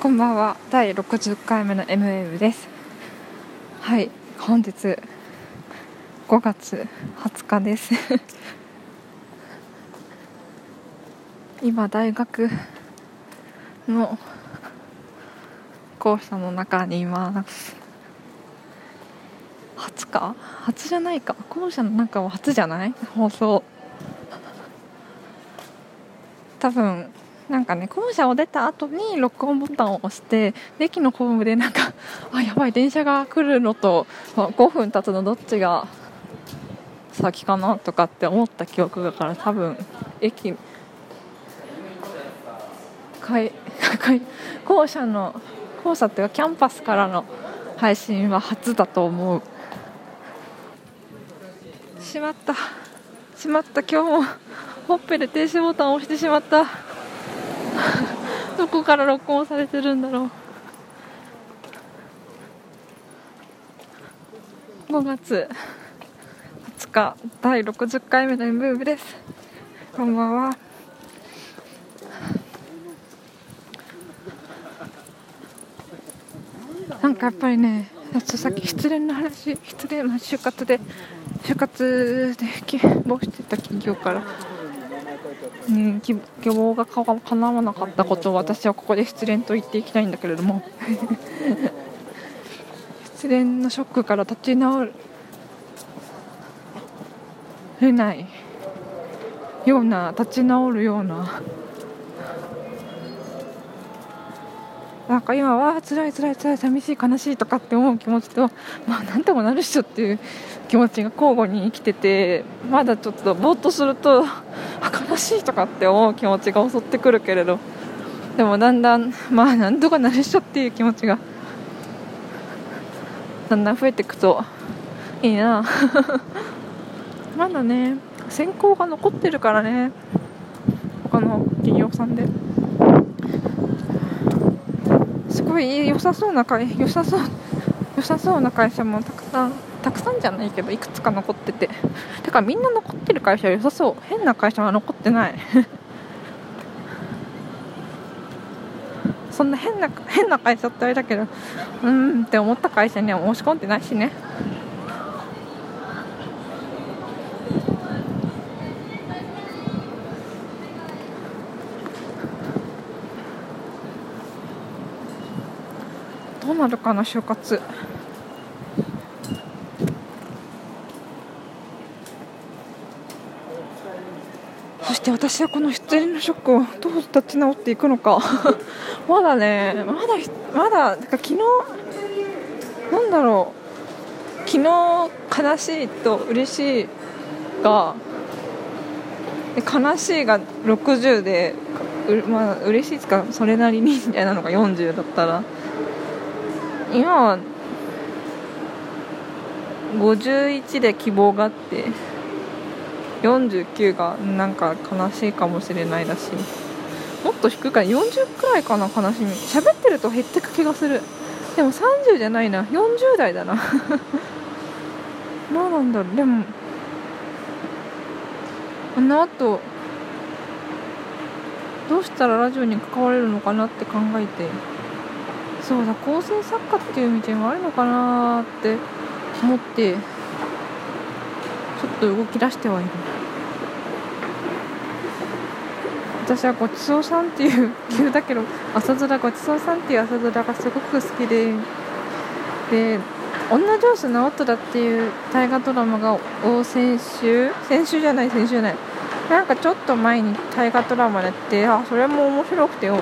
こんばんは。第60回目の MM です。はい。本日5月20日です。今大学の校舎の中にいます。初か初じゃないか。校舎の中は初じゃない？放送。多分なんかね校舎を出た後に録音ボタンを押して駅のホームでなんか あやばい電車が来るのと、5分経つのどっちが先かなとかって思った記憶がから多分駅い 校舎の校舎っていうかキャンパスからの配信は初だと思う。しまった。しまった。今日もほっぺで停止ボタンを押してしまった。どこから録音されてるんだろう。5月。20日。第60回目の MV です。こんばんは。なんかやっぱりねさっき失恋の話失恋、まあ、就活で就活で希望してた企業からうん、希望がかなわなかったことを私はここで失恋と言っていきたいんだけれども。失恋のショックから立ち直れないような立ち直るようななんか今は辛い辛い辛い寂しい悲しいとかって思う気持ちとまあ何ともなるっしょっていう気持ちが交互に生きててまだちょっとぼーっとすると悲しいとかって思う気持ちが襲ってくるけれどでもだんだんまあなんとかなるっしょっていう気持ちがだんだん増えていくといいな。まだね選考が残ってるからね他の企業さんですごい良さそうな会良さそう良さそうな会社もたくさんたくさんじゃないけどいくつか残ってて。だからみんな残ってる会社は良さそう。変な会社は残ってない。そんな変な変な会社ってあれだけどうんって思った会社には申し込んでないしね。どうなるかな就活。そして私はこの失恋のショックをどう立ち直っていくのか。まだねまだまだなんか昨日なんだろう。昨日悲しいと嬉しいが悲しいが60でうまあ嬉しいですかそれなりにみたいなのが40だったら。今は51で希望があって49がなんか悲しいかもしれないだしもっと低いから40くらいかな悲しみ喋ってると減ってく気がするでも30じゃないな40代だなどうなんだろうでもあのあとどうしたらラジオに関われるのかなって考えてそうだ構成作家っていう道もあるのかなって思ってちょっと動き出してはいる。私はごちそうさんっていう急だけど朝ドラごちそうさんっていう朝ドラがすごく好きでで女上司直人っていう大河ドラマがを先週先週じゃない先週じゃない。なんかちょっと前に大河ドラマやってあそれも面白くてよ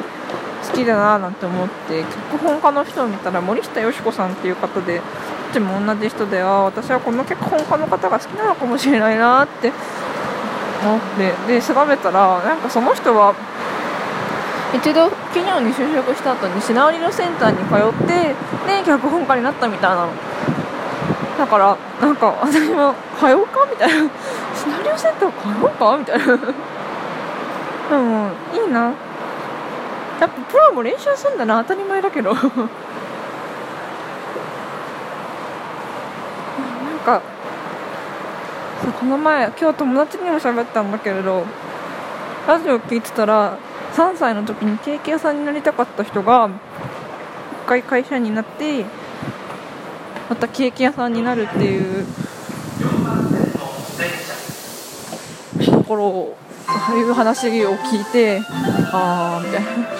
好きだななんて思って脚本家の人を見たら森下よし子さんっていう方でちも同じ人では私はこの脚本家の方が好きなのかもしれないなって思ってで調べたらなんかその人は一度企業に就職した後にシナリオセンターに通ってで脚本家になったみたいなの。だからなんか私も通うかみたいな。シナリオセンター通うかみたいな。でもいいな。やっぱプロも練習するんだな当たり前だけど。なんかこの前今日友達にも喋ったんだけれどラジオ聞いてたら3歳の時にケーキ屋さんになりたかった人が一回会社になってまたケーキ屋さんになるっていうところをそういう話を聞いてああみたいな。